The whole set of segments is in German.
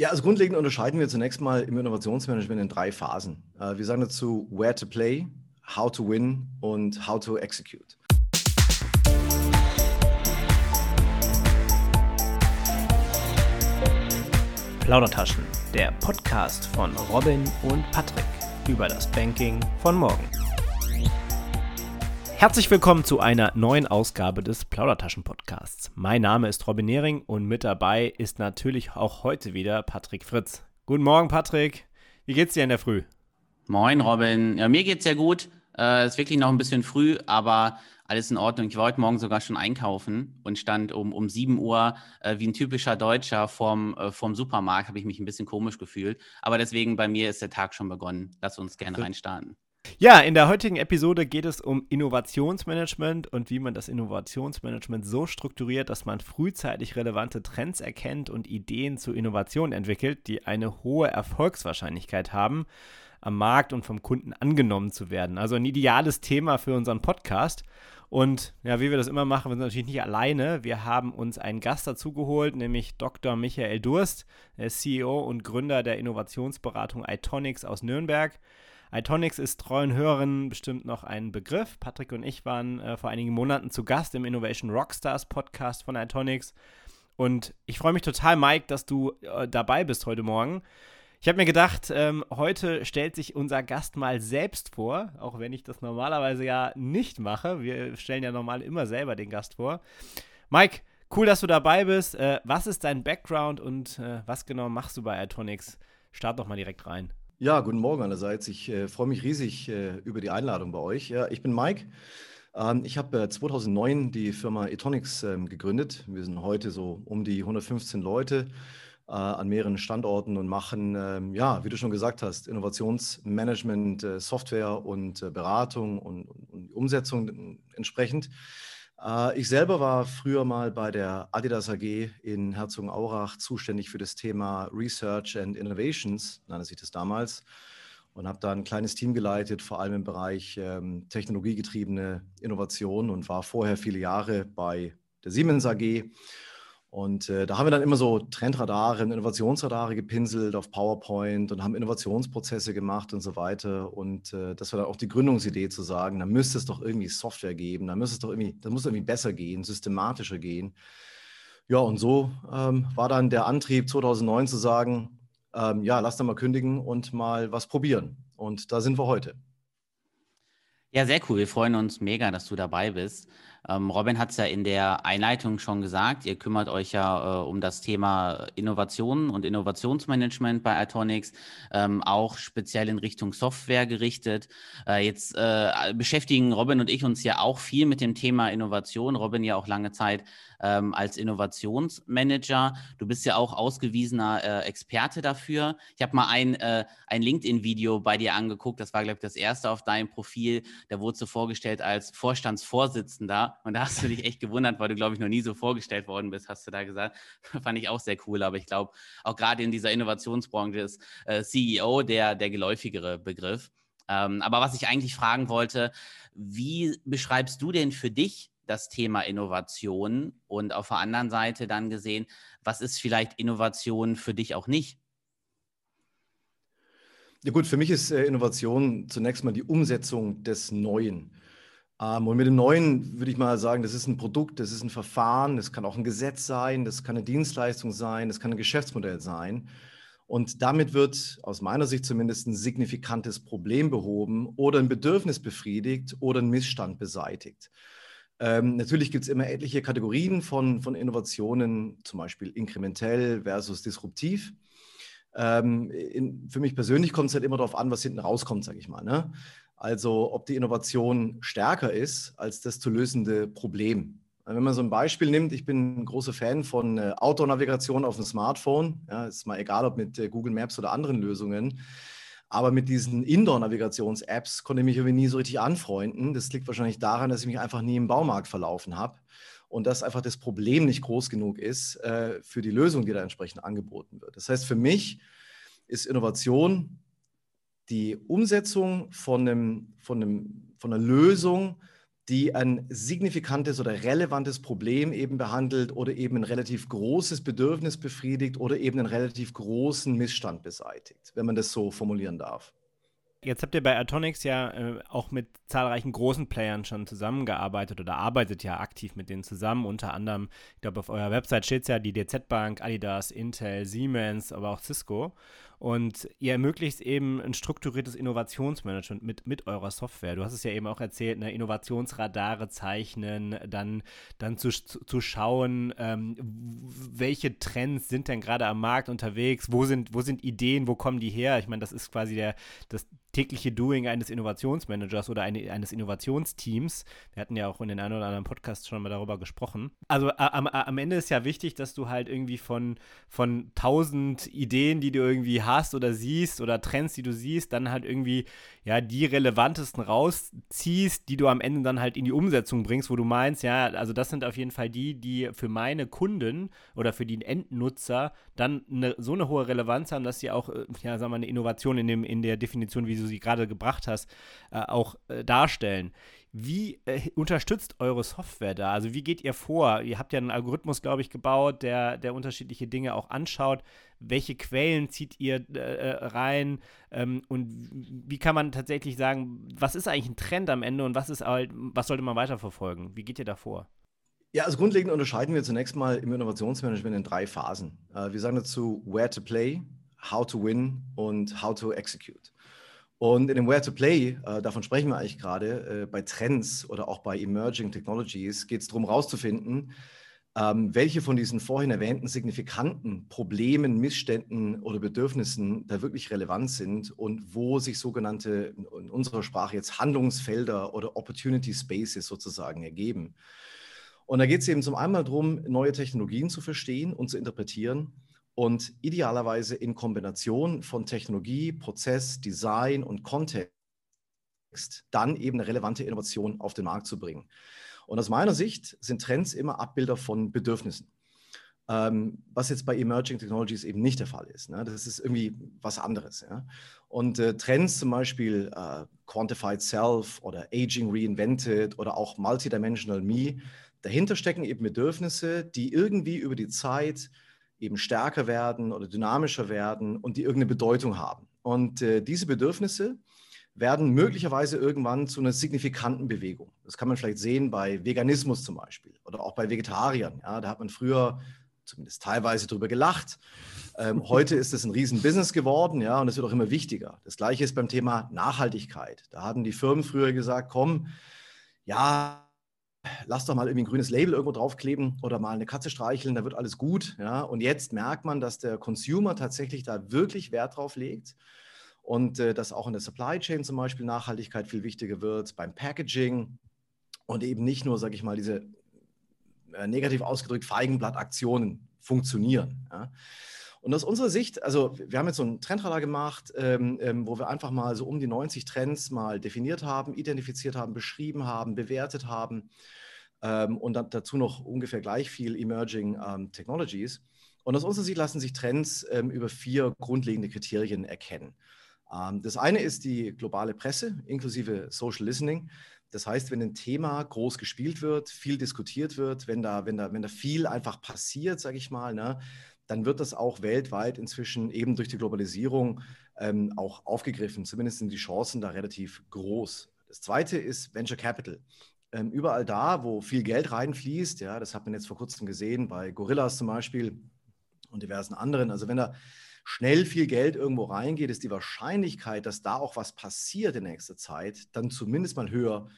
Ja, also grundlegend unterscheiden wir zunächst mal im Innovationsmanagement in drei Phasen. Äh, wir sagen dazu Where to Play, How to Win und How to Execute. Plaudertaschen, der Podcast von Robin und Patrick über das Banking von morgen. Herzlich willkommen zu einer neuen Ausgabe des Plaudertaschen-Podcasts. Mein Name ist Robin Nehring und mit dabei ist natürlich auch heute wieder Patrick Fritz. Guten Morgen, Patrick. Wie geht's dir in der Früh? Moin, Robin. Ja, mir geht's sehr gut. Es äh, ist wirklich noch ein bisschen früh, aber alles in Ordnung. Ich war heute Morgen sogar schon einkaufen und stand um, um 7 Uhr äh, wie ein typischer Deutscher vorm, äh, vorm Supermarkt, habe ich mich ein bisschen komisch gefühlt. Aber deswegen bei mir ist der Tag schon begonnen. Lass uns gerne reinstarten. Ja, in der heutigen Episode geht es um Innovationsmanagement und wie man das Innovationsmanagement so strukturiert, dass man frühzeitig relevante Trends erkennt und Ideen zu Innovation entwickelt, die eine hohe Erfolgswahrscheinlichkeit haben, am Markt und vom Kunden angenommen zu werden. Also ein ideales Thema für unseren Podcast. Und ja, wie wir das immer machen, wir sind natürlich nicht alleine. Wir haben uns einen Gast dazu geholt, nämlich Dr. Michael Durst, der CEO und Gründer der Innovationsberatung iTonics aus Nürnberg. Itonix ist treuen Hörerinnen bestimmt noch ein Begriff. Patrick und ich waren äh, vor einigen Monaten zu Gast im Innovation Rockstars Podcast von Itonix. Und ich freue mich total, Mike, dass du äh, dabei bist heute Morgen. Ich habe mir gedacht, ähm, heute stellt sich unser Gast mal selbst vor, auch wenn ich das normalerweise ja nicht mache. Wir stellen ja normal immer selber den Gast vor. Mike, cool, dass du dabei bist. Äh, was ist dein Background und äh, was genau machst du bei Itonix? Start doch mal direkt rein. Ja, guten Morgen allerseits. Ich äh, freue mich riesig äh, über die Einladung bei euch. Ja, ich bin Mike. Ähm, ich habe äh, 2009 die Firma Etonics ähm, gegründet. Wir sind heute so um die 115 Leute äh, an mehreren Standorten und machen, ähm, ja, wie du schon gesagt hast, Innovationsmanagement, äh, Software und äh, Beratung und, und Umsetzung entsprechend. Äh, ich selber war früher mal bei der Adidas AG in Herzogenaurach zuständig für das Thema Research and Innovations, nannte sich das damals, und habe da ein kleines Team geleitet, vor allem im Bereich ähm, technologiegetriebene Innovation und war vorher viele Jahre bei der Siemens AG und äh, da haben wir dann immer so Trendradare, Innovationsradare gepinselt auf PowerPoint und haben Innovationsprozesse gemacht und so weiter. Und äh, das war dann auch die Gründungsidee zu sagen, da müsste es doch irgendwie Software geben, da müsste es doch irgendwie, das muss irgendwie besser gehen, systematischer gehen. Ja, und so ähm, war dann der Antrieb 2009 zu sagen, ähm, ja, lass da mal kündigen und mal was probieren. Und da sind wir heute. Ja, sehr cool. Wir freuen uns mega, dass du dabei bist. Ähm, Robin hat es ja in der Einleitung schon gesagt, ihr kümmert euch ja äh, um das Thema Innovation und Innovationsmanagement bei Itonix, ähm, auch speziell in Richtung Software gerichtet. Äh, jetzt äh, beschäftigen Robin und ich uns ja auch viel mit dem Thema Innovation. Robin ja auch lange Zeit ähm, als Innovationsmanager. Du bist ja auch ausgewiesener äh, Experte dafür. Ich habe mal ein, äh, ein LinkedIn-Video bei dir angeguckt, das war, glaube ich, das erste auf deinem Profil. Da wurdest du vorgestellt als Vorstandsvorsitzender und da hast du dich echt gewundert, weil du, glaube ich, noch nie so vorgestellt worden bist, hast du da gesagt. Fand ich auch sehr cool, aber ich glaube, auch gerade in dieser Innovationsbranche ist äh, CEO der, der geläufigere Begriff. Ähm, aber was ich eigentlich fragen wollte, wie beschreibst du denn für dich das Thema Innovation und auf der anderen Seite dann gesehen, was ist vielleicht Innovation für dich auch nicht? Ja gut, für mich ist äh, Innovation zunächst mal die Umsetzung des Neuen. Ähm, und mit dem Neuen würde ich mal sagen, das ist ein Produkt, das ist ein Verfahren, das kann auch ein Gesetz sein, das kann eine Dienstleistung sein, das kann ein Geschäftsmodell sein. Und damit wird aus meiner Sicht zumindest ein signifikantes Problem behoben oder ein Bedürfnis befriedigt oder ein Missstand beseitigt. Ähm, natürlich gibt es immer etliche Kategorien von, von Innovationen, zum Beispiel inkrementell versus disruptiv. Ähm, in, für mich persönlich kommt es halt immer darauf an, was hinten rauskommt, sage ich mal. Ne? Also ob die Innovation stärker ist als das zu lösende Problem. Wenn man so ein Beispiel nimmt, ich bin ein großer Fan von äh, Outdoor-Navigation auf dem Smartphone. Ja, ist mal egal, ob mit äh, Google Maps oder anderen Lösungen. Aber mit diesen Indoor-Navigations-Apps konnte ich mich irgendwie nie so richtig anfreunden. Das liegt wahrscheinlich daran, dass ich mich einfach nie im Baumarkt verlaufen habe und dass einfach das Problem nicht groß genug ist äh, für die Lösung, die da entsprechend angeboten wird. Das heißt, für mich ist Innovation die Umsetzung von, einem, von, einem, von einer Lösung, die ein signifikantes oder relevantes Problem eben behandelt oder eben ein relativ großes Bedürfnis befriedigt oder eben einen relativ großen Missstand beseitigt, wenn man das so formulieren darf. Jetzt habt ihr bei Atonix ja äh, auch mit zahlreichen großen Playern schon zusammengearbeitet oder arbeitet ja aktiv mit denen zusammen. Unter anderem, ich glaube, auf eurer Website steht es ja die DZ Bank, Adidas, Intel, Siemens, aber auch Cisco. Und ihr ermöglicht eben ein strukturiertes Innovationsmanagement mit, mit eurer Software. Du hast es ja eben auch erzählt, ne, Innovationsradare zeichnen, dann, dann zu, zu schauen, ähm, welche Trends sind denn gerade am Markt unterwegs, wo sind, wo sind Ideen, wo kommen die her? Ich meine, das ist quasi der, das tägliche Doing eines Innovationsmanagers oder eine, eines Innovationsteams. Wir hatten ja auch in den ein oder anderen Podcasts schon mal darüber gesprochen. Also am, am Ende ist ja wichtig, dass du halt irgendwie von, von tausend Ideen, die du irgendwie hast oder siehst oder Trends, die du siehst, dann halt irgendwie ja die relevantesten rausziehst, die du am Ende dann halt in die Umsetzung bringst, wo du meinst, ja, also das sind auf jeden Fall die, die für meine Kunden oder für die Endnutzer dann eine, so eine hohe Relevanz haben, dass sie auch, äh, ja, sagen wir, eine Innovation in, dem, in der Definition, wie du sie gerade gebracht hast, äh, auch äh, darstellen. Wie äh, unterstützt eure Software da? Also wie geht ihr vor? Ihr habt ja einen Algorithmus, glaube ich, gebaut, der, der unterschiedliche Dinge auch anschaut. Welche Quellen zieht ihr äh, äh, rein? Ähm, und wie kann man tatsächlich sagen, was ist eigentlich ein Trend am Ende und was ist halt, was sollte man weiterverfolgen? Wie geht ihr da vor? Ja, also grundlegend unterscheiden wir zunächst mal im Innovationsmanagement in drei Phasen. Äh, wir sagen dazu Where to Play, How to Win und How to Execute. Und in dem Where to Play, äh, davon sprechen wir eigentlich gerade, äh, bei Trends oder auch bei Emerging Technologies geht es darum herauszufinden, ähm, welche von diesen vorhin erwähnten signifikanten Problemen, Missständen oder Bedürfnissen da wirklich relevant sind und wo sich sogenannte, in unserer Sprache jetzt Handlungsfelder oder Opportunity Spaces sozusagen ergeben. Und da geht es eben zum einen darum, neue Technologien zu verstehen und zu interpretieren und idealerweise in Kombination von Technologie, Prozess, Design und Kontext dann eben eine relevante Innovation auf den Markt zu bringen. Und aus meiner Sicht sind Trends immer Abbilder von Bedürfnissen. Ähm, was jetzt bei Emerging Technologies eben nicht der Fall ist. Ne? Das ist irgendwie was anderes. Ja? Und äh, Trends zum Beispiel äh, Quantified Self oder Aging Reinvented oder auch Multidimensional Me, dahinter stecken eben Bedürfnisse, die irgendwie über die Zeit eben stärker werden oder dynamischer werden und die irgendeine Bedeutung haben. Und äh, diese Bedürfnisse werden möglicherweise irgendwann zu einer signifikanten Bewegung. Das kann man vielleicht sehen bei Veganismus zum Beispiel oder auch bei Vegetariern. Ja, da hat man früher zumindest teilweise darüber gelacht. Ähm, heute ist es ein Riesenbusiness geworden, ja, und es wird auch immer wichtiger. Das gleiche ist beim Thema Nachhaltigkeit. Da hatten die Firmen früher gesagt, komm, ja, lass doch mal irgendwie ein grünes Label irgendwo draufkleben oder mal eine Katze streicheln, da wird alles gut. Ja? Und jetzt merkt man, dass der Consumer tatsächlich da wirklich Wert drauf legt und äh, dass auch in der Supply Chain zum Beispiel Nachhaltigkeit viel wichtiger wird, beim Packaging und eben nicht nur, sage ich mal, diese äh, negativ ausgedrückt Feigenblattaktionen funktionieren. Ja? Und aus unserer Sicht, also wir haben jetzt so einen Trendradar gemacht, ähm, ähm, wo wir einfach mal so um die 90 Trends mal definiert haben, identifiziert haben, beschrieben haben, bewertet haben ähm, und dann dazu noch ungefähr gleich viel Emerging ähm, Technologies. Und aus unserer Sicht lassen sich Trends ähm, über vier grundlegende Kriterien erkennen. Ähm, das eine ist die globale Presse inklusive Social Listening. Das heißt, wenn ein Thema groß gespielt wird, viel diskutiert wird, wenn da, wenn da, wenn da viel einfach passiert, sage ich mal, ne, dann wird das auch weltweit inzwischen eben durch die Globalisierung ähm, auch aufgegriffen. Zumindest sind die Chancen da relativ groß. Das zweite ist Venture Capital. Ähm, überall da, wo viel Geld reinfließt, ja, das hat man jetzt vor kurzem gesehen bei Gorillas zum Beispiel und diversen anderen. Also wenn da schnell viel Geld irgendwo reingeht, ist die Wahrscheinlichkeit, dass da auch was passiert in nächster Zeit, dann zumindest mal höher,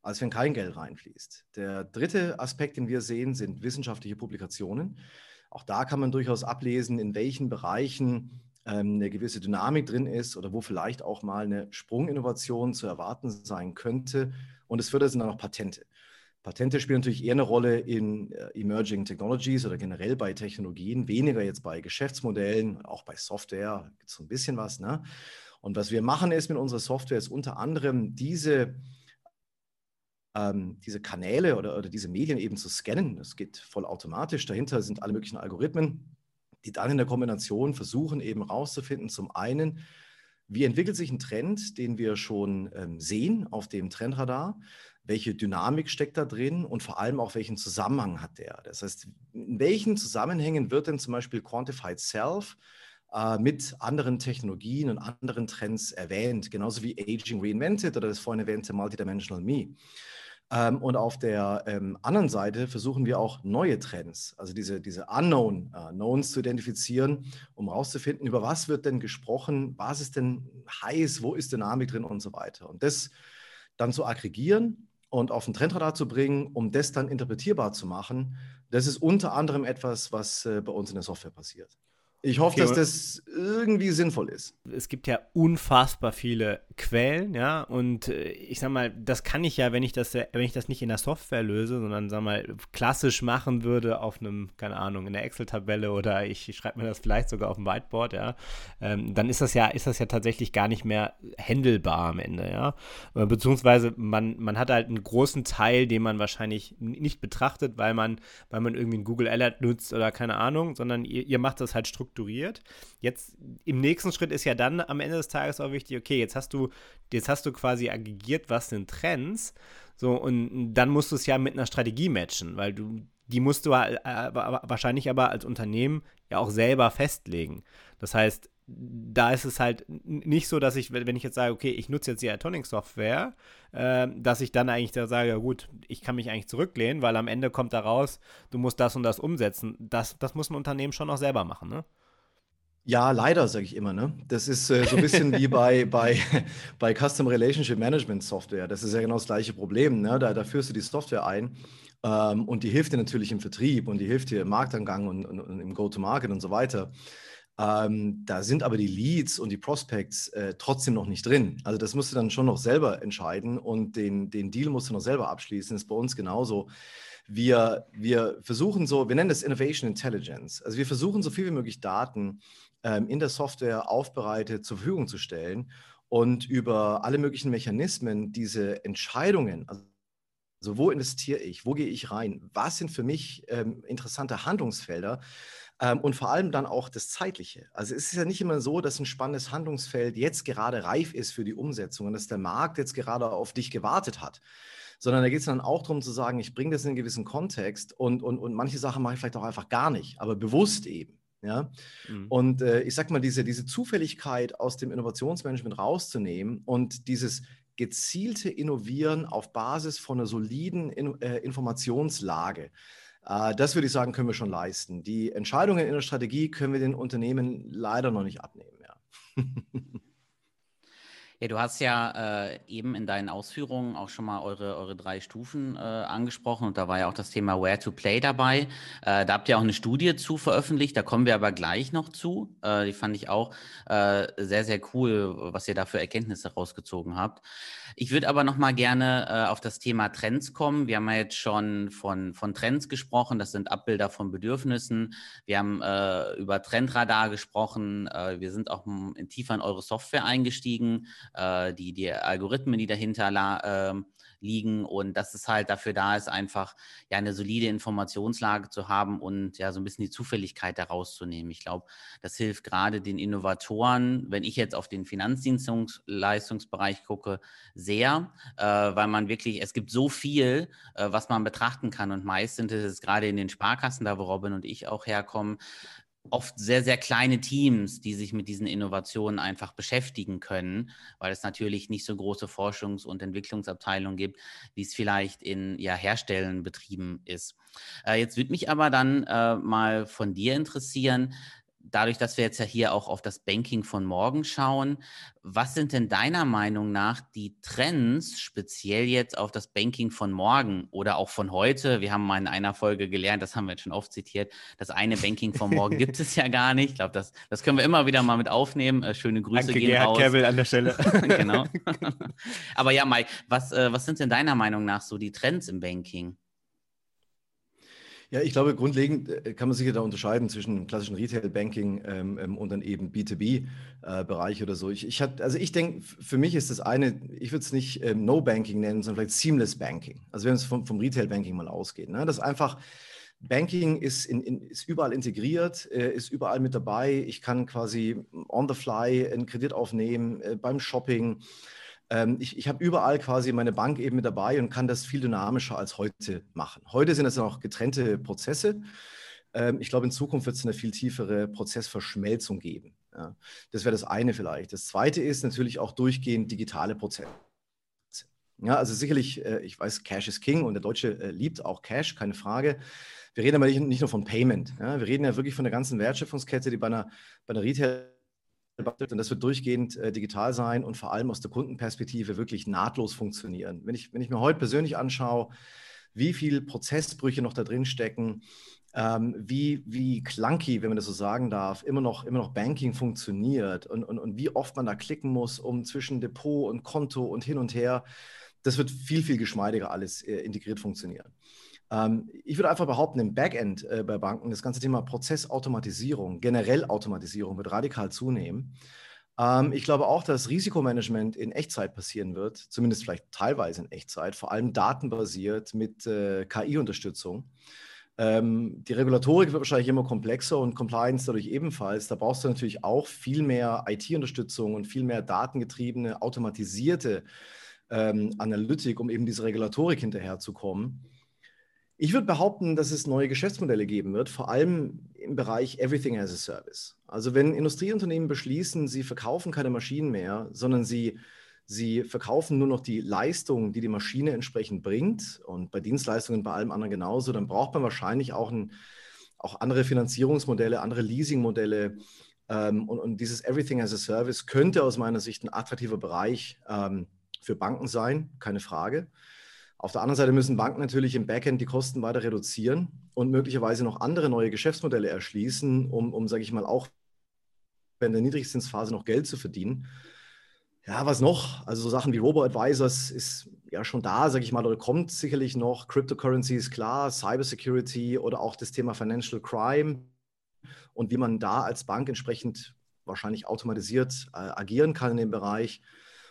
als wenn kein Geld reinfließt. Der dritte Aspekt, den wir sehen, sind wissenschaftliche Publikationen. Auch da kann man durchaus ablesen, in welchen Bereichen ähm, eine gewisse Dynamik drin ist oder wo vielleicht auch mal eine Sprunginnovation zu erwarten sein könnte. Und das vierte sind dann auch Patente. Patente spielen natürlich eher eine Rolle in äh, Emerging Technologies oder generell bei Technologien, weniger jetzt bei Geschäftsmodellen, auch bei Software gibt es so ein bisschen was. Ne? Und was wir machen ist mit unserer Software, ist unter anderem diese ähm, diese Kanäle oder, oder diese Medien eben zu scannen. Das geht vollautomatisch. Dahinter sind alle möglichen Algorithmen, die dann in der Kombination versuchen eben rauszufinden, zum einen, wie entwickelt sich ein Trend, den wir schon ähm, sehen auf dem Trendradar? welche Dynamik steckt da drin und vor allem auch welchen Zusammenhang hat der. Das heißt, in welchen Zusammenhängen wird denn zum Beispiel Quantified Self äh, mit anderen Technologien und anderen Trends erwähnt, genauso wie Aging Reinvented oder das vorhin erwähnte Multidimensional Me. Ähm, und auf der ähm, anderen Seite versuchen wir auch neue Trends, also diese, diese Unknown äh, Knowns zu identifizieren, um herauszufinden, über was wird denn gesprochen, was ist denn heiß, wo ist Dynamik drin und so weiter. Und das dann zu aggregieren und auf den Trendradar zu bringen, um das dann interpretierbar zu machen, das ist unter anderem etwas, was äh, bei uns in der Software passiert. Ich hoffe, okay, dass das irgendwie sinnvoll ist. Es gibt ja unfassbar viele Quellen, ja, und äh, ich sag mal, das kann ich ja, wenn ich das, wenn ich das nicht in der Software löse, sondern sag mal klassisch machen würde auf einem, keine Ahnung, in der Excel-Tabelle oder ich, schreibe mir das vielleicht sogar auf dem Whiteboard, ja, ähm, dann ist das ja, ist das ja tatsächlich gar nicht mehr händelbar am Ende, ja. Äh, beziehungsweise man, man hat halt einen großen Teil, den man wahrscheinlich nicht betrachtet, weil man, weil man irgendwie ein Google Alert nutzt oder keine Ahnung, sondern ihr, ihr macht das halt strukturiert strukturiert. Jetzt im nächsten Schritt ist ja dann am Ende des Tages auch wichtig, okay, jetzt hast du, jetzt hast du quasi aggregiert, was sind Trends. So, und dann musst du es ja mit einer Strategie matchen, weil du, die musst du äh, wahrscheinlich aber als Unternehmen ja auch selber festlegen. Das heißt, da ist es halt nicht so, dass ich, wenn ich jetzt sage, okay, ich nutze jetzt die Atomic-Software, äh, dass ich dann eigentlich da sage, ja gut, ich kann mich eigentlich zurücklehnen, weil am Ende kommt da raus, du musst das und das umsetzen. Das, das muss ein Unternehmen schon noch selber machen, ne? Ja, leider, sage ich immer. Ne? Das ist äh, so ein bisschen wie bei, bei, bei Custom Relationship Management Software. Das ist ja genau das gleiche Problem. Ne? Da, da führst du die Software ein ähm, und die hilft dir natürlich im Vertrieb und die hilft dir im Marktangang und, und, und im Go-to-Market und so weiter. Ähm, da sind aber die Leads und die Prospects äh, trotzdem noch nicht drin. Also das musst du dann schon noch selber entscheiden und den, den Deal musst du noch selber abschließen. Das ist bei uns genauso. Wir, wir versuchen so, wir nennen das Innovation Intelligence. Also wir versuchen so viel wie möglich Daten in der Software aufbereitet zur Verfügung zu stellen und über alle möglichen Mechanismen diese Entscheidungen, also also wo investiere ich, wo gehe ich rein, was sind für mich ähm, interessante Handlungsfelder ähm, und vor allem dann auch das Zeitliche. Also es ist ja nicht immer so, dass ein spannendes Handlungsfeld jetzt gerade reif ist für die Umsetzung und dass der Markt jetzt gerade auf dich gewartet hat, sondern da geht es dann auch darum zu sagen, ich bringe das in einen gewissen Kontext und, und, und manche Sachen mache ich vielleicht auch einfach gar nicht, aber bewusst eben. Ja? Mhm. Und äh, ich sag mal, diese, diese Zufälligkeit aus dem Innovationsmanagement rauszunehmen und dieses gezielte Innovieren auf Basis von einer soliden in, äh, Informationslage, äh, das würde ich sagen, können wir schon leisten. Die Entscheidungen in der Strategie können wir den Unternehmen leider noch nicht abnehmen. Ja. Ja, du hast ja äh, eben in deinen Ausführungen auch schon mal eure, eure drei Stufen äh, angesprochen und da war ja auch das Thema Where to Play dabei. Äh, da habt ihr auch eine Studie zu veröffentlicht, da kommen wir aber gleich noch zu. Äh, die fand ich auch äh, sehr, sehr cool, was ihr da für Erkenntnisse rausgezogen habt. Ich würde aber noch mal gerne äh, auf das Thema Trends kommen. Wir haben ja jetzt schon von, von Trends gesprochen, das sind Abbilder von Bedürfnissen. Wir haben über Trendradar gesprochen, wir sind auch tiefer in eure Software eingestiegen äh, die, die Algorithmen, die dahinter äh, liegen und dass es halt dafür da ist, einfach ja eine solide Informationslage zu haben und ja so ein bisschen die Zufälligkeit daraus zu nehmen. Ich glaube, das hilft gerade den Innovatoren, wenn ich jetzt auf den Finanzdienstleistungsbereich gucke, sehr, äh, weil man wirklich, es gibt so viel, äh, was man betrachten kann und meist sind es gerade in den Sparkassen, da wo Robin und ich auch herkommen, oft sehr, sehr kleine Teams, die sich mit diesen Innovationen einfach beschäftigen können, weil es natürlich nicht so große Forschungs- und Entwicklungsabteilungen gibt, wie es vielleicht in ja, Herstellen betrieben ist. Äh, jetzt würde mich aber dann äh, mal von dir interessieren, dadurch, dass wir jetzt ja hier auch auf das Banking von morgen schauen, was sind denn deiner Meinung nach die Trends, speziell jetzt auf das Banking von morgen oder auch von heute? Wir haben mal in einer Folge gelernt, das haben wir jetzt schon oft zitiert, das eine Banking von morgen gibt es ja gar nicht. Ich glaube, das, das können wir immer wieder mal mit aufnehmen. Äh, schöne Grüße Danke, gehen Gerhard raus. Kerbel an der Stelle. genau. Aber ja, Mike, was, äh, was sind denn deiner Meinung nach so die Trends im Banking? Ja, ich glaube, grundlegend äh, kann man sicher da unterscheiden zwischen klassischen Retail-Banking ähm, ähm, und dann eben B2B-Bereich äh, oder so. Ich, ich hat, also ich denke, für mich ist das eine, ich würde es nicht ähm, No-Banking nennen, sondern vielleicht Seamless Banking. Also wenn es vom, vom Retail-Banking mal ausgeht. Ne? Das einfach, Banking ist, in, in, ist überall integriert, äh, ist überall mit dabei. Ich kann quasi on the fly einen Kredit aufnehmen äh, beim Shopping ich ich habe überall quasi meine Bank eben mit dabei und kann das viel dynamischer als heute machen. Heute sind das noch getrennte Prozesse. Ähm, ich glaube, in Zukunft wird es eine viel tiefere Prozessverschmelzung geben. Ja. Das wäre das eine vielleicht. Das zweite ist natürlich auch durchgehend digitale Prozesse. Ja, also sicherlich, äh, ich weiß, Cash ist King und der Deutsche äh, liebt auch Cash, keine Frage. Wir reden aber nicht, nicht nur von Payment. Ja. Wir reden ja wirklich von der ganzen Wertschöpfungskette, die bei einer, bei einer Retail und das wird durchgehend äh, digital sein und vor allem aus der Kundenperspektive wirklich nahtlos funktionieren. Wenn ich, wenn ich mir heute persönlich anschaue, wie viele Prozessbrüche noch da drin stecken, ähm, wie, wie clunky, wenn man das so sagen darf, immer noch, immer noch Banking funktioniert und, und, und wie oft man da klicken muss, um zwischen Depot und Konto und hin und her. Das wird viel, viel geschmeidiger alles äh, integriert funktionieren. Ähm, ich würde einfach behaupten, im Backend äh, bei Banken, das ganze Thema Prozessautomatisierung, generell Automatisierung wird radikal zunehmen. Ähm, ich glaube auch, dass Risikomanagement in Echtzeit passieren wird, zumindest vielleicht teilweise in Echtzeit, vor allem datenbasiert mit äh, KI-Unterstützung. Ähm, die Regulatorik wird wahrscheinlich immer komplexer und Compliance dadurch ebenfalls. Da brauchst du natürlich auch viel mehr IT-Unterstützung und viel mehr datengetriebene, automatisierte Analytik, um eben diese Regulatorik hinterherzukommen. Ich würde behaupten, dass es neue Geschäftsmodelle geben wird, vor allem im Bereich Everything as a Service. Also wenn Industrieunternehmen beschließen, sie verkaufen keine Maschinen mehr, sondern sie Sie verkaufen nur noch die Leistung, die die Maschine entsprechend bringt. Und bei Dienstleistungen bei allem anderen genauso. Dann braucht man wahrscheinlich auch, ein, auch andere Finanzierungsmodelle, andere Leasingmodelle. Ähm, und, und, dieses Everything as a Service könnte aus meiner Sicht ein attraktiver Bereich ähm, für Banken sein, keine Frage. Auf der anderen Seite müssen Banken natürlich im Backend die Kosten weiter reduzieren und möglicherweise noch andere neue Geschäftsmodelle erschließen, um, um sage ich mal, auch in der Niedrigzinsphase noch Geld zu verdienen. Ja, was noch? Also so Sachen wie Robo-Advisors ist ja schon da, sage ich mal, oder kommt sicherlich noch. Cryptocurrency ist klar, Cybersecurity oder auch das Thema Financial Crime und wie man da als Bank entsprechend wahrscheinlich automatisiert äh, agieren kann in dem Bereich.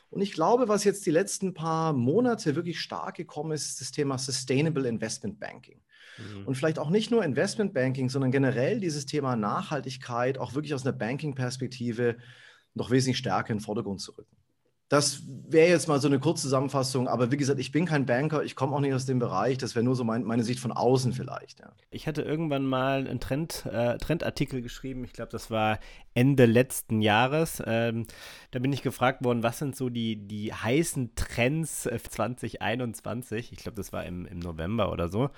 Und ich glaube, was jetzt die letzten paar Monate wirklich stark gekommen ist, ist das Thema Sustainable Investment Banking. Mhm. Und vielleicht auch nicht nur Investment Banking, sondern generell dieses Thema Nachhaltigkeit auch wirklich aus einer Banking-Perspektive noch wesentlich stärker in den Vordergrund zu rücken. Das wäre jetzt mal so eine Kurzzusammenfassung, aber wie gesagt, ich bin kein Banker, ich komme auch nicht aus dem Bereich, das wäre nur so mein, meine Sicht von außen vielleicht. Ja. Ich hatte irgendwann mal einen Trend, äh, Trendartikel geschrieben, ich glaube, das war Ende letzten Jahres. Ähm, da bin ich gefragt worden, was sind so die, die heißen Trends 2021? Ich glaube, das war im, im November oder so.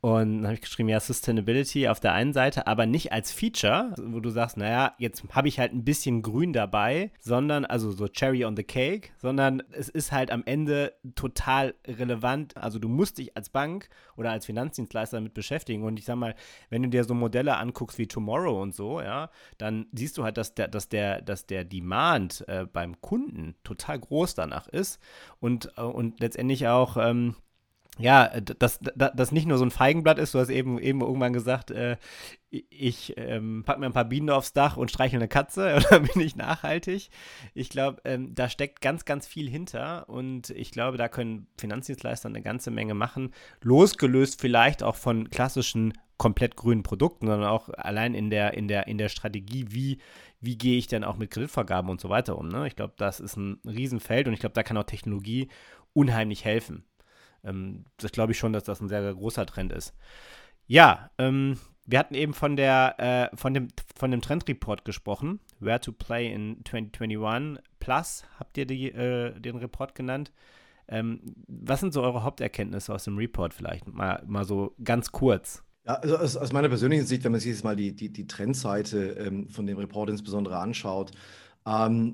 Und dann habe ich geschrieben, ja, Sustainability auf der einen Seite, aber nicht als Feature, wo du sagst, naja, jetzt habe ich halt ein bisschen Grün dabei, sondern, also so Cherry on the Cake, sondern es ist halt am Ende total relevant. Also du musst dich als Bank oder als Finanzdienstleister damit beschäftigen. Und ich sag mal, wenn du dir so Modelle anguckst wie Tomorrow und so, ja, dann siehst du halt, dass der, dass der, dass der Demand äh, beim Kunden total groß danach ist und, äh, und letztendlich auch, ähm, ja, dass das nicht nur so ein Feigenblatt ist, du hast eben, eben irgendwann gesagt, äh, ich ähm, packe mir ein paar Bienen aufs Dach und streichel eine Katze oder bin ich nachhaltig. Ich glaube, ähm, da steckt ganz, ganz viel hinter und ich glaube, da können Finanzdienstleister eine ganze Menge machen, losgelöst vielleicht auch von klassischen komplett grünen Produkten, sondern auch allein in der, in der, in der Strategie, wie, wie gehe ich denn auch mit Kreditvergaben und so weiter um. Ne? Ich glaube, das ist ein Riesenfeld und ich glaube, da kann auch Technologie unheimlich helfen. Ähm, das glaube ich schon, dass das ein sehr, sehr großer Trend ist. Ja, ähm, wir hatten eben von, der, äh, von, dem, von dem Trendreport gesprochen, Where to Play in 2021 Plus, habt ihr die, äh, den Report genannt. Ähm, was sind so eure Haupterkenntnisse aus dem Report vielleicht? Mal, mal so ganz kurz. Ja, also aus, aus meiner persönlichen Sicht, wenn man sich jetzt mal die, die, die Trendseite ähm, von dem Report insbesondere anschaut,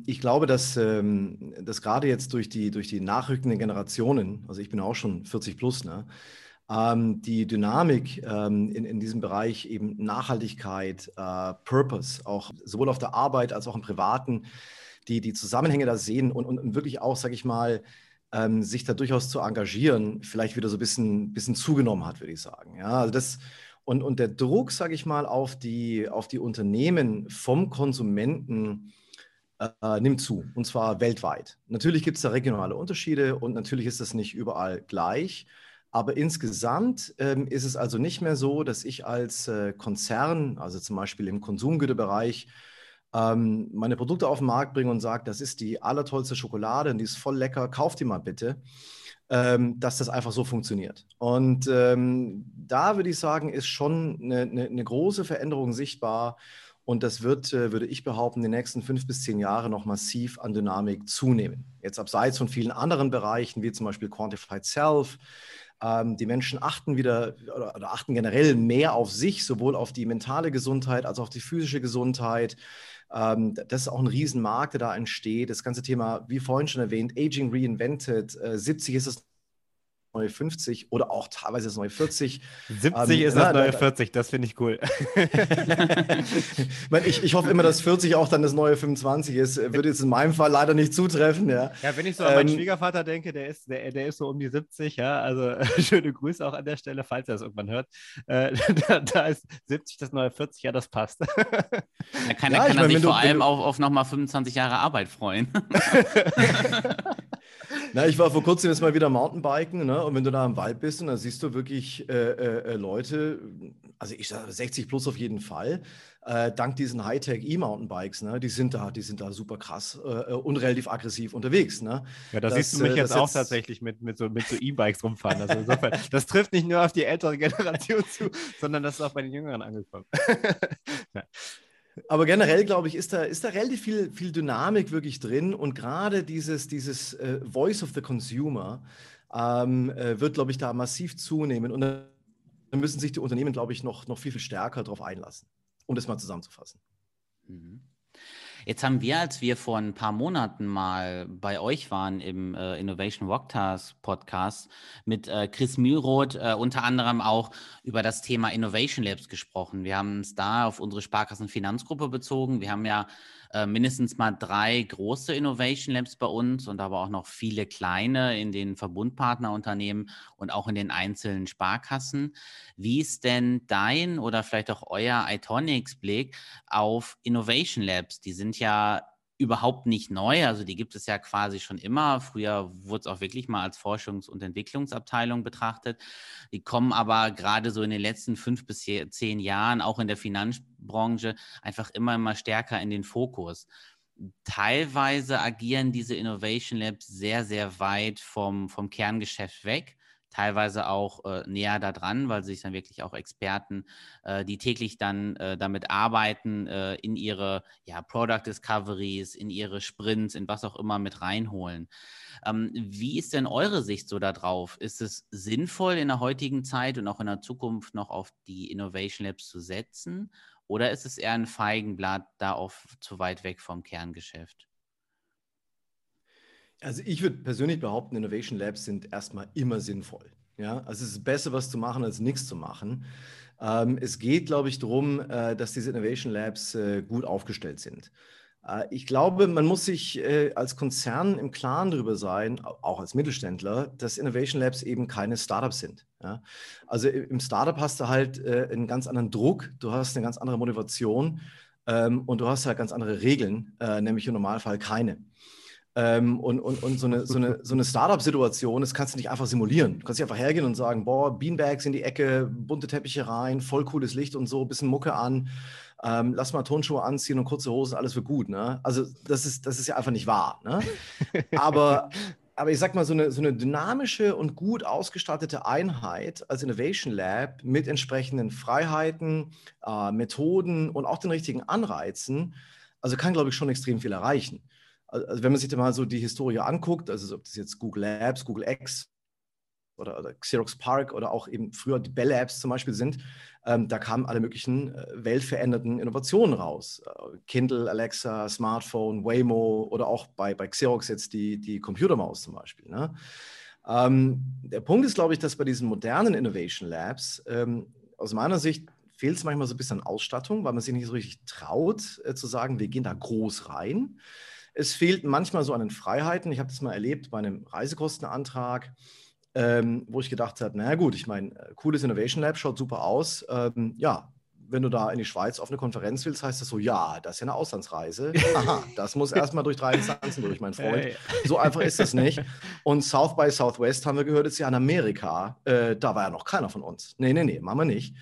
ich glaube, dass, ähm, dass gerade jetzt durch die, durch die nachrückenden Generationen, also ich bin auch schon 40 plus, ne, ähm, die Dynamik ähm, in, in diesem Bereich eben Nachhaltigkeit, äh, Purpose, auch sowohl auf der Arbeit als auch im Privaten, die, die Zusammenhänge da sehen und, und wirklich auch, sage ich mal, ähm, sich da durchaus zu engagieren, vielleicht wieder so ein bisschen, bisschen zugenommen hat, würde ich sagen. Ja, also das, und, und der Druck, sage ich mal, auf die, auf die Unternehmen vom Konsumenten, äh, nimmt zu, und zwar weltweit. Natürlich gibt es da regionale Unterschiede und natürlich ist das nicht überall gleich. Aber insgesamt ähm, ist es also nicht mehr so, dass ich als äh, Konzern, also zum Beispiel im Konsumgüterbereich, ähm, meine Produkte auf den Markt bringe und sage, das ist die allertollste Schokolade und die ist voll lecker, kauft die mal bitte, ähm, dass das einfach so funktioniert. Und ähm, da würde ich sagen, ist schon eine, eine, eine große Veränderung sichtbar. Und das wird, äh, würde ich behaupten, in den nächsten fünf bis zehn Jahren noch massiv an Dynamik zunehmen. Jetzt abseits von vielen anderen Bereichen, wie zum Beispiel Quantified Self. Ähm, die Menschen achten wieder oder, achten generell mehr auf sich, sowohl auf die mentale Gesundheit als auch auf die physische Gesundheit. Ähm, das ist auch ein Riesenmarkt, der da entsteht. Das ganze Thema, wie vorhin schon erwähnt, Aging Reinvented. Äh, 70 ist es neue 50 oder auch teilweise das neue 40. 70 ähm, ist das neue 40, das finde ich cool. ich, ich hoffe immer, dass 40 auch dann das neue 25 ist. Würde jetzt in meinem Fall leider nicht zutreffen. Ja, ja wenn ich so an meinen ähm, Schwiegervater denke, der ist, der, der ist so um die 70, ja. Also schöne Grüße auch an der Stelle, falls er das irgendwann hört. Äh, da, da, ist 70 das neue 40, ja, das passt. Da kann, ja, kann er sich vor allem auf, auf nochmal 25 Jahre Arbeit freuen. Na, ich war vor kurzem jetzt mal wieder Mountainbiken, ne? Und wenn du da im Wald bist und dann siehst du wirklich äh, äh, äh Leute, also ich sage 60 plus auf jeden Fall, äh, dank diesen Hightech E-Mountainbikes, ne? Die sind da, die sind da super krass äh, äh, und relativ aggressiv unterwegs. Ne? Ja, da siehst du mich jetzt auch jetzt... tatsächlich mit, mit so, mit so E-Bikes rumfahren. Also insofern, das trifft nicht nur auf die ältere Generation zu, sondern das ist auch bei den Jüngeren angekommen. ja. Aber generell, glaube ich, ist da, ist da relativ viel, viel Dynamik wirklich drin und gerade dieses, dieses Voice of the Consumer ähm, äh, wird, glaube ich, da massiv zunehmen und dann müssen sich die Unternehmen, glaube ich, noch, noch viel, viel stärker darauf einlassen, um das mal zusammenzufassen. Mhm. Jetzt haben wir, als wir vor ein paar Monaten mal bei euch waren im äh, Innovation Rockstars Podcast mit äh, Chris Mühlroth äh, unter anderem auch über das Thema Innovation Labs gesprochen. Wir haben es da auf unsere Sparkassenfinanzgruppe bezogen. Wir haben ja äh, mindestens mal drei große Innovation Labs bei uns und aber auch noch viele kleine in den Verbundpartnerunternehmen und auch in den einzelnen Sparkassen. Wie ist denn dein oder vielleicht auch euer Itonics Blick auf Innovation Labs? Die sind ja überhaupt nicht neu. Also die gibt es ja quasi schon immer. Früher wurde es auch wirklich mal als Forschungs- und Entwicklungsabteilung betrachtet. Die kommen aber gerade so in den letzten fünf bis zehn Jahren auch in der Finanzbranche einfach immer, immer stärker in den Fokus. Teilweise agieren diese Innovation Labs sehr, sehr weit vom, vom Kerngeschäft weg teilweise auch äh, näher da dran, weil sich dann wirklich auch Experten, äh, die täglich dann äh, damit arbeiten, äh, in ihre ja, Product Discoveries, in ihre Sprints, in was auch immer mit reinholen. Ähm, wie ist denn eure Sicht so darauf? Ist es sinnvoll in der heutigen Zeit und auch in der Zukunft noch auf die Innovation Labs zu setzen? Oder ist es eher ein Feigenblatt da auf zu weit weg vom Kerngeschäft? Also ich würde persönlich behaupten, Innovation Labs sind erstmal immer sinnvoll. Ja, also es ist besser, was zu machen, als nichts zu machen. Ähm, es geht, glaube ich, darum, äh, dass diese Innovation Labs äh, gut aufgestellt sind. Äh, ich glaube, man muss sich äh, als Konzern im Klaren darüber sein, auch als Mittelständler, dass Innovation Labs eben keine Startups sind. Ja? Also im Startup hast du halt äh, einen ganz anderen Druck, du hast eine ganz andere Motivation ähm, und du hast halt ganz andere Regeln, äh, nämlich im Normalfall keine. Ähm, und, und, und so eine, so eine, so eine Startup-Situation, das kannst du nicht einfach simulieren. Du kannst nicht einfach hergehen und sagen, boah, Beanbags in die Ecke, bunte Teppiche rein, voll cooles Licht und so, bisschen Mucke an, ähm, lass mal Tonschuhe anziehen und kurze Hosen, alles wird gut. Ne? Also das ist, das ist ja einfach nicht wahr. Ne? Aber, aber ich sag mal, so eine, so eine dynamische und gut ausgestattete Einheit als Innovation Lab mit entsprechenden Freiheiten, äh, Methoden und auch den richtigen Anreizen, also kann, glaube ich, schon extrem viel erreichen also wenn man sich da mal so die Historie anguckt, also ob das jetzt Google Labs, Google X oder, oder Xerox Park oder auch eben früher die Bell Labs zum Beispiel sind, ähm, da kamen alle möglichen äh, weltverändernden Innovationen raus. Äh, Kindle, Alexa, Smartphone, Waymo oder auch bei, bei Xerox jetzt die, die Computermaus zum Beispiel. Ne? Ähm, der Punkt ist, glaube ich, dass bei diesen modernen Innovation Labs ähm, aus meiner Sicht fehlt es manchmal so ein bisschen an Ausstattung, weil man sich nicht so richtig traut, äh, zu sagen, wir gehen da groß rein. Es fehlt manchmal so an den Freiheiten. Ich habe das mal erlebt bei einem Reisekostenantrag, ähm, wo ich gedacht habe, naja gut, ich meine, äh, cooles Innovation Lab, schaut super aus. Ähm, ja, wenn du da in die Schweiz auf eine Konferenz willst, heißt das so, ja, das ist ja eine Auslandsreise. Aha, das muss erstmal durch drei Instanzen durch, mein Freund. So einfach ist das nicht. Und South by Southwest haben wir gehört, ist ja in Amerika. Äh, da war ja noch keiner von uns. Nee, nee, nee, machen wir nicht.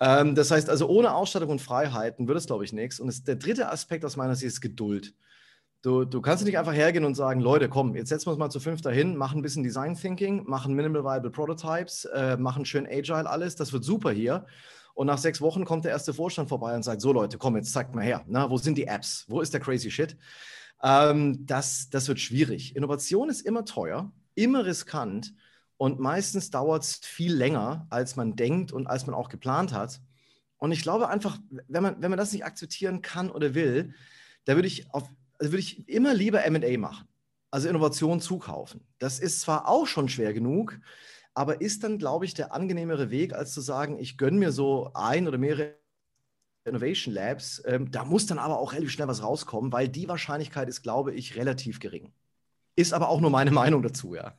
Ähm, das heißt also, ohne Ausstattung und Freiheiten wird es, glaube ich, nichts. Und es, der dritte Aspekt aus meiner Sicht ist Geduld. Du, du kannst nicht einfach hergehen und sagen, Leute, komm, jetzt setzen wir uns mal zu fünf dahin, machen ein bisschen Design Thinking, machen Minimal Viable Prototypes, äh, machen schön Agile alles, das wird super hier. Und nach sechs Wochen kommt der erste Vorstand vorbei und sagt, so Leute, komm, jetzt zeigt mal her, na, wo sind die Apps, wo ist der crazy Shit? Ähm, das, das wird schwierig. Innovation ist immer teuer, immer riskant und meistens dauert es viel länger, als man denkt und als man auch geplant hat. Und ich glaube einfach, wenn man, wenn man das nicht akzeptieren kann oder will, da würde ich, auf, also würde ich immer lieber MA machen, also Innovation zukaufen. Das ist zwar auch schon schwer genug, aber ist dann, glaube ich, der angenehmere Weg, als zu sagen, ich gönne mir so ein oder mehrere Innovation Labs. Ähm, da muss dann aber auch relativ schnell was rauskommen, weil die Wahrscheinlichkeit ist, glaube ich, relativ gering. Ist aber auch nur meine Meinung dazu, ja.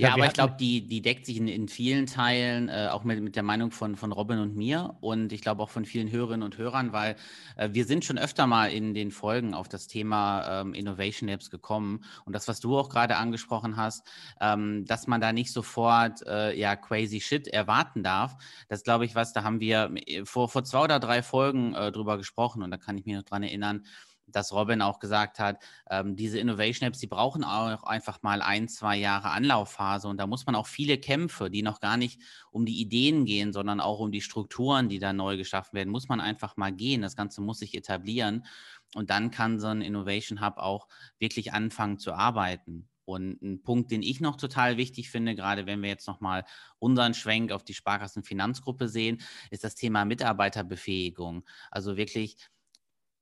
Ja, aber ich glaube, die, die deckt sich in, in vielen Teilen äh, auch mit, mit der Meinung von, von Robin und mir und ich glaube auch von vielen Hörerinnen und Hörern, weil äh, wir sind schon öfter mal in den Folgen auf das Thema ähm, Innovation Labs gekommen und das, was du auch gerade angesprochen hast, ähm, dass man da nicht sofort äh, ja crazy shit erwarten darf, das glaube ich was, da haben wir äh, vor, vor zwei oder drei Folgen äh, drüber gesprochen und da kann ich mich noch dran erinnern, dass Robin auch gesagt hat, ähm, diese Innovation Apps, die brauchen auch einfach mal ein, zwei Jahre Anlaufphase und da muss man auch viele Kämpfe, die noch gar nicht um die Ideen gehen, sondern auch um die Strukturen, die da neu geschaffen werden, muss man einfach mal gehen. Das Ganze muss sich etablieren und dann kann so ein Innovation Hub auch wirklich anfangen zu arbeiten. Und ein Punkt, den ich noch total wichtig finde, gerade wenn wir jetzt nochmal unseren Schwenk auf die Sparkassenfinanzgruppe sehen, ist das Thema Mitarbeiterbefähigung. Also wirklich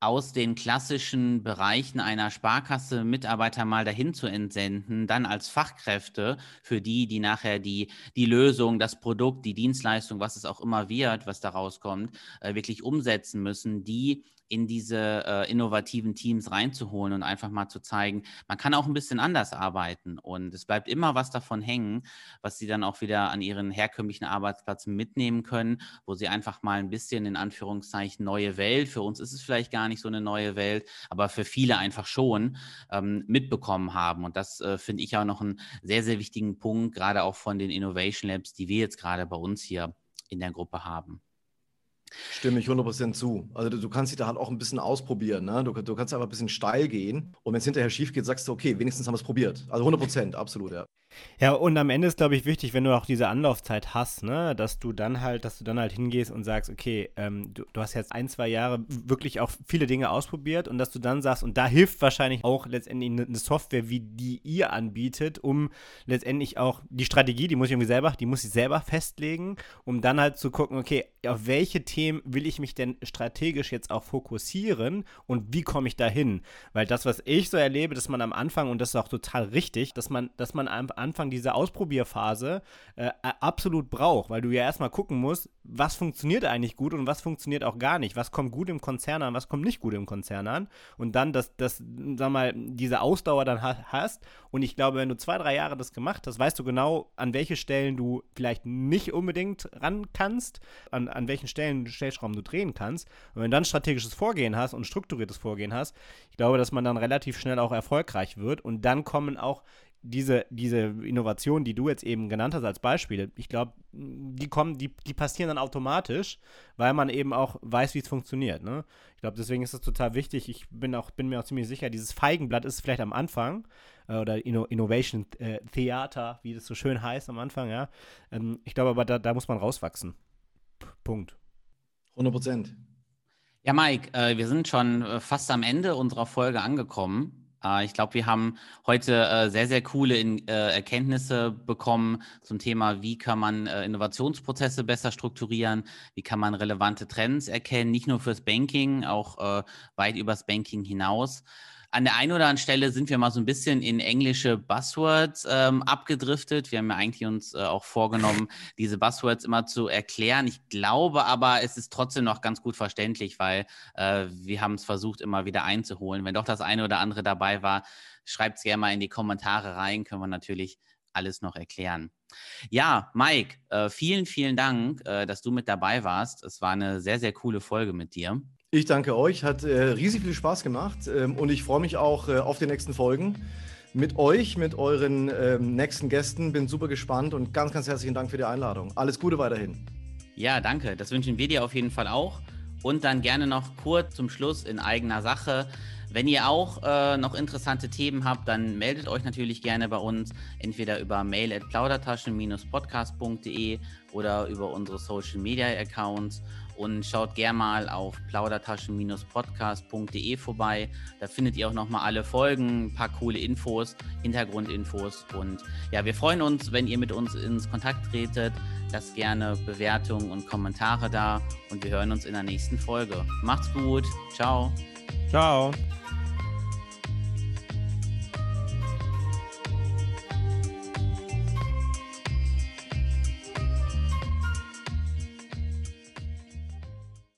aus den klassischen Bereichen einer Sparkasse Mitarbeiter mal dahin zu entsenden, dann als Fachkräfte für die, die nachher die, die Lösung, das Produkt, die Dienstleistung, was es auch immer wird, was da rauskommt, äh, wirklich umsetzen müssen, die in diese äh, innovativen Teams reinzuholen und einfach mal zu zeigen, man kann auch ein bisschen anders arbeiten und es bleibt immer was davon hängen, was sie dann auch wieder an ihren herkömmlichen Arbeitsplätzen mitnehmen können, wo sie einfach mal ein bisschen in Anführungszeichen neue Welt, für uns ist es vielleicht gar nicht so eine neue Welt, aber für viele einfach schon ähm, mitbekommen haben und das äh, finde ich auch noch einen sehr, sehr wichtigen Punkt, gerade auch von den Innovation Labs, die wir jetzt gerade bei uns hier in der Gruppe haben. Stimme ich 100% zu. Also du, kannst dich da halt auch ein bisschen ausprobieren. Ne? Du, du kannst einfach ein bisschen steil gehen und wenn es hinterher schief geht, sagst du, okay, wenigstens haben wir es probiert. Also 100%, absolut, ja. Ja, und am Ende ist, glaube ich, wichtig, wenn du auch diese Anlaufzeit hast, ne, dass du dann halt, dass du dann halt hingehst und sagst, okay, ähm, du, du, hast jetzt ein, zwei Jahre wirklich auch viele Dinge ausprobiert und dass du dann sagst, und da hilft wahrscheinlich auch letztendlich eine Software, wie die ihr anbietet, um letztendlich auch die Strategie, die muss ich irgendwie selber, die muss ich selber festlegen, um dann halt zu gucken, okay, auf welche Themen will ich mich denn strategisch jetzt auch fokussieren und wie komme ich da hin? Weil das, was ich so erlebe, dass man am Anfang, und das ist auch total richtig, dass man, dass man am diese Ausprobierphase äh, absolut braucht, weil du ja erstmal gucken musst, was funktioniert eigentlich gut und was funktioniert auch gar nicht. Was kommt gut im Konzern an, was kommt nicht gut im Konzern an. Und dann, dass, dass sag mal, diese Ausdauer dann hast. Und ich glaube, wenn du zwei, drei Jahre das gemacht hast, weißt du genau, an welche Stellen du vielleicht nicht unbedingt ran kannst, an, an welchen Stellen Stellschrauben du drehen kannst. Und wenn du dann strategisches Vorgehen hast und strukturiertes Vorgehen hast, ich glaube, dass man dann relativ schnell auch erfolgreich wird. Und dann kommen auch diese, diese Innovationen, die du jetzt eben genannt hast als Beispiele, ich glaube, die kommen, die, die passieren dann automatisch, weil man eben auch weiß, wie es funktioniert. Ne? Ich glaube, deswegen ist es total wichtig. Ich bin auch, bin mir auch ziemlich sicher, dieses Feigenblatt ist vielleicht am Anfang äh, oder Inno, Innovation äh, Theater, wie das so schön heißt am Anfang, ja. Ähm, ich glaube aber, da, da muss man rauswachsen. P Punkt. 100 Prozent. Ja, Mike, äh, wir sind schon äh, fast am Ende unserer Folge angekommen. Äh, ich glaube, wir haben heute äh, sehr, sehr coole äh, Erkenntnisse bekommen zum Thema, wie kann man Innovationsprozesse besser strukturieren, wie kann man relevante Trends erkennen, nicht nur fürs Banking, auch weit übers Banking hinaus an der einen oder anderen Stelle sind wir mal so ein bisschen in englische Buzzwords ähm, abgedriftet. Wir haben ja eigentlich uns äh, auch vorgenommen, diese Buzzwords immer zu erklären. Ich glaube aber, es ist trotzdem noch ganz gut verständlich, weil äh, wir haben es versucht, immer wieder einzuholen. Wenn doch das eine oder andere dabei war, schreibt es gerne mal in die Kommentare rein, können wir natürlich alles noch erklären. Ja, Mike, äh, vielen, vielen Dank, äh, dass du mit dabei warst. Es war eine sehr, sehr coole Folge mit dir. Ich danke euch, hat äh, riesig viel Spaß gemacht ähm, und ich freue mich auch äh, auf die nächsten Folgen mit euch, mit euren ähm, nächsten Gästen. Bin super gespannt und ganz, ganz herzlichen Dank für die Einladung. Alles Gute weiterhin. Ja, danke. Das wünschen wir dir auf jeden Fall auch. Und dann gerne noch kurz zum Schluss in eigener Sache. Wenn ihr auch äh, noch interessante Themen habt, dann meldet euch natürlich gerne bei uns, entweder über mail at plaudertaschen-podcast.de oder über unsere Social Media Accounts und schaut gerne mal auf plaudertaschen-podcast.de vorbei. Da findet ihr auch nochmal alle Folgen, ein paar coole Infos, Hintergrundinfos und ja, wir freuen uns, wenn ihr mit uns ins Kontakt tretet. Lasst gerne Bewertungen und Kommentare da und wir hören uns in der nächsten Folge. Macht's gut. Ciao. Ciao.